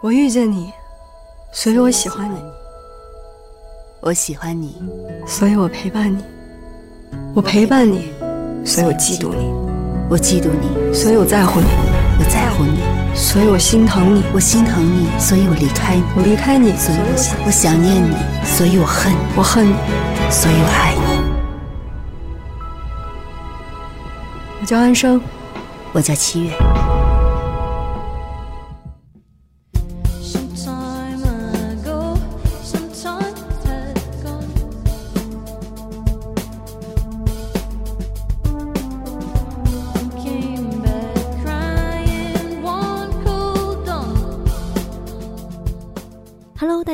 我遇见你，所以我喜欢你。我喜欢你，所以我陪伴你。我陪伴你，所以我嫉妒你。我嫉妒你，所以我在乎你。我在乎你，所以我心疼你。我心疼你，所以我离开你。我离开你，所以我想我想念你，所以我恨你。我恨你，所以我爱你。我叫安生，我叫七月。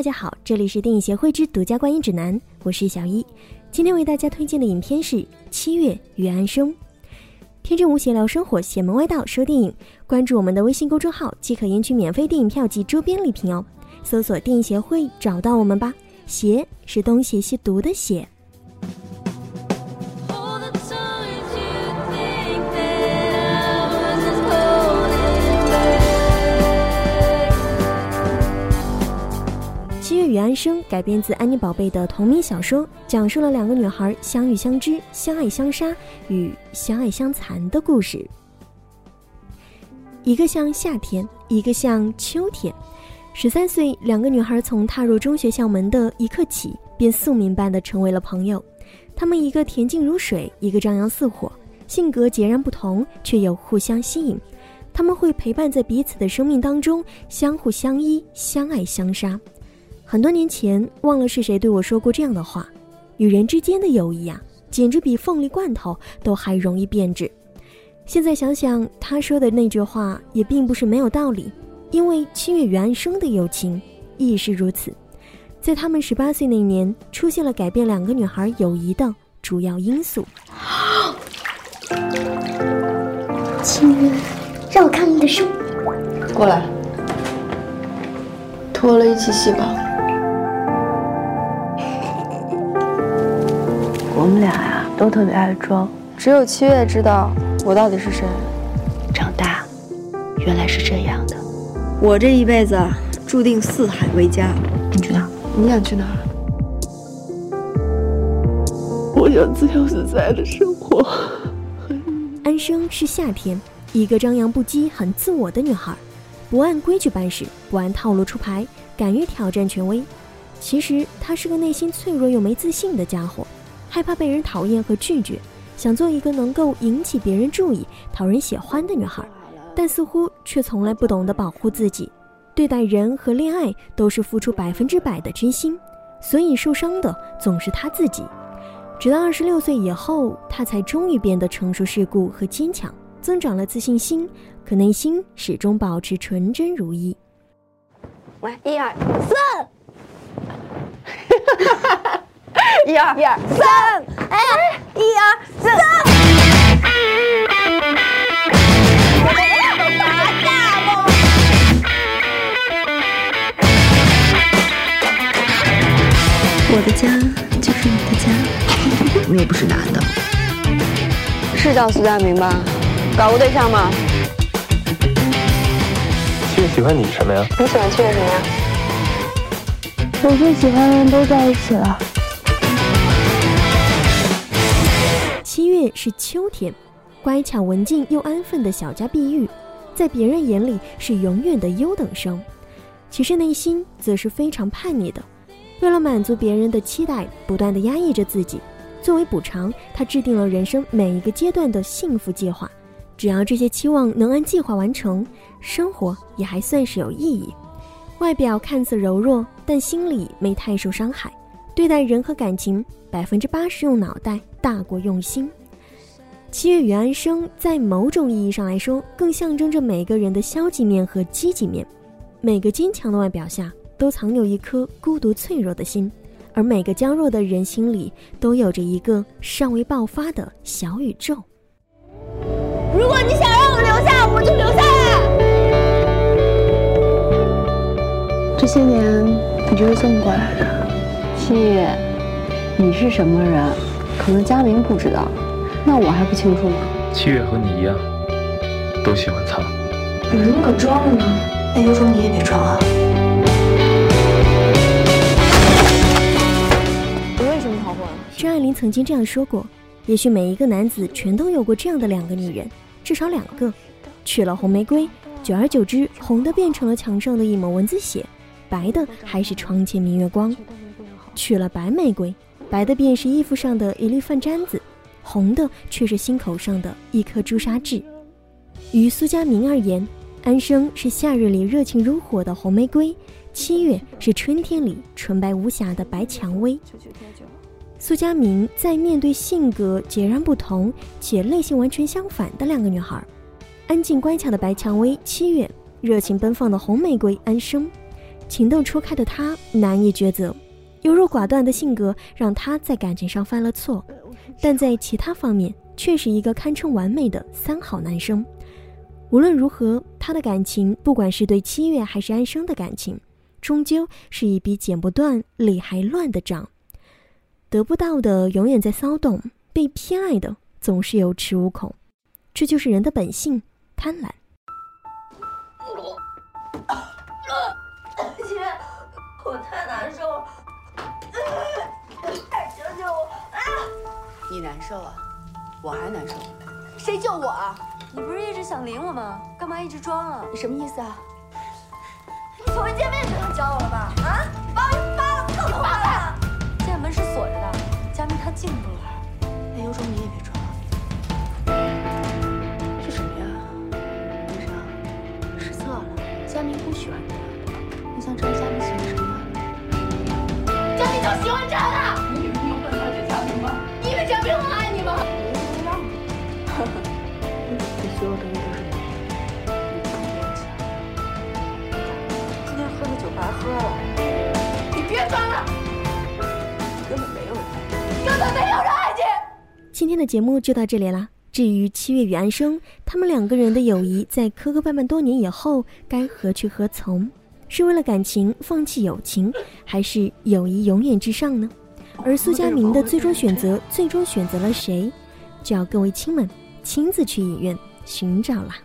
大家好，这里是电影协会之独家观影指南，我是小一。今天为大家推荐的影片是《七月与安生》。天真无邪聊生活，邪门歪道说电影。关注我们的微信公众号即可领取免费电影票及周边礼品哦。搜索“电影协会”找到我们吧。邪是东邪西毒的邪。安生改编自安妮宝贝的同名小说，讲述了两个女孩相遇相知、相爱相杀与相爱相残的故事。一个像夏天，一个像秋天。十三岁，两个女孩从踏入中学校门的一刻起，便宿命般的成为了朋友。她们一个恬静如水，一个张扬似火，性格截然不同，却又互相吸引。他们会陪伴在彼此的生命当中，相互相依，相爱相杀。很多年前，忘了是谁对我说过这样的话：与人之间的友谊啊，简直比凤梨罐头都还容易变质。现在想想，他说的那句话也并不是没有道理，因为七月与安生的友情亦是如此。在他们十八岁那年，出现了改变两个女孩友谊的主要因素。七月，让我看你的书。过来，脱了一起洗吧。我们俩呀，都特别爱装，只有七月知道我到底是谁。长大，原来是这样的。我这一辈子注定四海为家。你去哪？你想去哪儿？我想自由自在的生活。安生是夏天，一个张扬不羁、很自我的女孩，不按规矩办事，不按套路出牌，敢于挑战权威。其实她是个内心脆弱又没自信的家伙。害怕被人讨厌和拒绝，想做一个能够引起别人注意、讨人喜欢的女孩，但似乎却从来不懂得保护自己。对待人和恋爱都是付出百分之百的真心，所以受伤的总是她自己。直到二十六岁以后，她才终于变得成熟世故和坚强，增长了自信心，可内心始终保持纯真如一。来，一二三。一二一二三，哎，一二三。我的家就是你的家，我又不是男的。是叫苏大明吧？搞过对象吗？七月喜欢你什么呀？你喜欢七月什么呀？我最喜欢的人都在一起了。是秋天，乖巧文静又安分的小家碧玉，在别人眼里是永远的优等生，其实内心则是非常叛逆的。为了满足别人的期待，不断的压抑着自己。作为补偿，他制定了人生每一个阶段的幸福计划。只要这些期望能按计划完成，生活也还算是有意义。外表看似柔弱，但心里没太受伤害。对待人和感情，百分之八十用脑袋大过用心。七月与安生，在某种意义上来说，更象征着每个人的消极面和积极面。每个坚强的外表下，都藏有一颗孤独脆弱的心；而每个娇弱的人心里，都有着一个尚未爆发的小宇宙。如果你想让我留下，我就留下来。这些年，你就是这么过来的。七月，你是什么人？可能佳明不知道，那我还不清楚吗？七月和你一样，都喜欢苍。有什么可装的呢？那有种你也别装啊！你为什么逃婚？张爱玲曾经这样说过：也许每一个男子全都有过这样的两个女人，至少两个。娶了红玫瑰，久而久之，红的变成了墙上的一抹蚊子血，白的还是窗前明月光。娶了白玫瑰，白的便是衣服上的一粒饭粘子，红的却是心口上的一颗朱砂痣。于苏佳明而言，安生是夏日里热情如火的红玫瑰，七月是春天里纯白无瑕的白蔷薇。苏佳明在面对性格截然不同且类型完全相反的两个女孩。安静乖巧的白蔷薇七月，热情奔放的红玫瑰安生，情窦初开的他难以抉择，优柔寡断的性格让他在感情上犯了错，但在其他方面却是一个堪称完美的三好男生。无论如何，他的感情，不管是对七月还是安生的感情，终究是一笔剪不断、理还乱的账。得不到的永远在骚动，被偏爱的总是有恃无恐，这就是人的本性。贪婪。你难受啊？我还难受。谁救我啊？你不是一直想领我吗？干嘛一直装啊？你什么意思啊？你从一见面就能教我了吧？啊！你把我一扒了，更快了！家门是锁着的，佳明他进不来。那有种你也别装。佳明不喜欢这样，你想知道佳明喜欢什么吗？佳明就喜欢这样今天的节目就到这里了。至于七月与安生，他们两个人的友谊在磕磕绊绊多年以后该何去何从？是为了感情放弃友情，还是友谊永远至上呢？而苏佳明的最终选择，最终选择了谁？就要各位亲们亲自去影院寻找啦。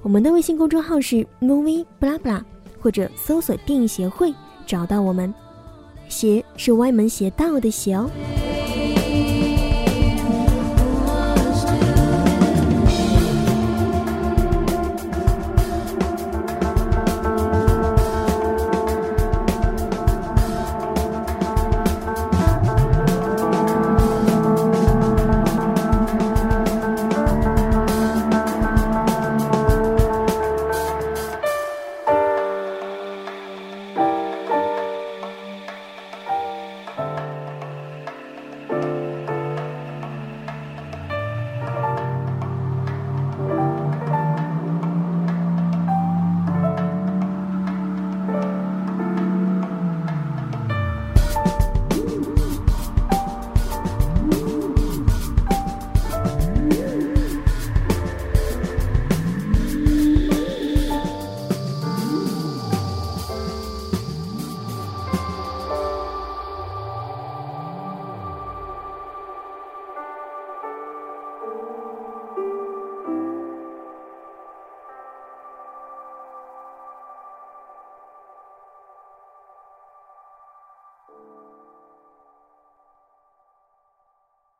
我们的微信公众号是 movie blah blah，或者搜索电影协会找到我们。邪是歪门邪道的邪哦。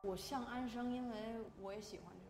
我像安生，因为我也喜欢，这个。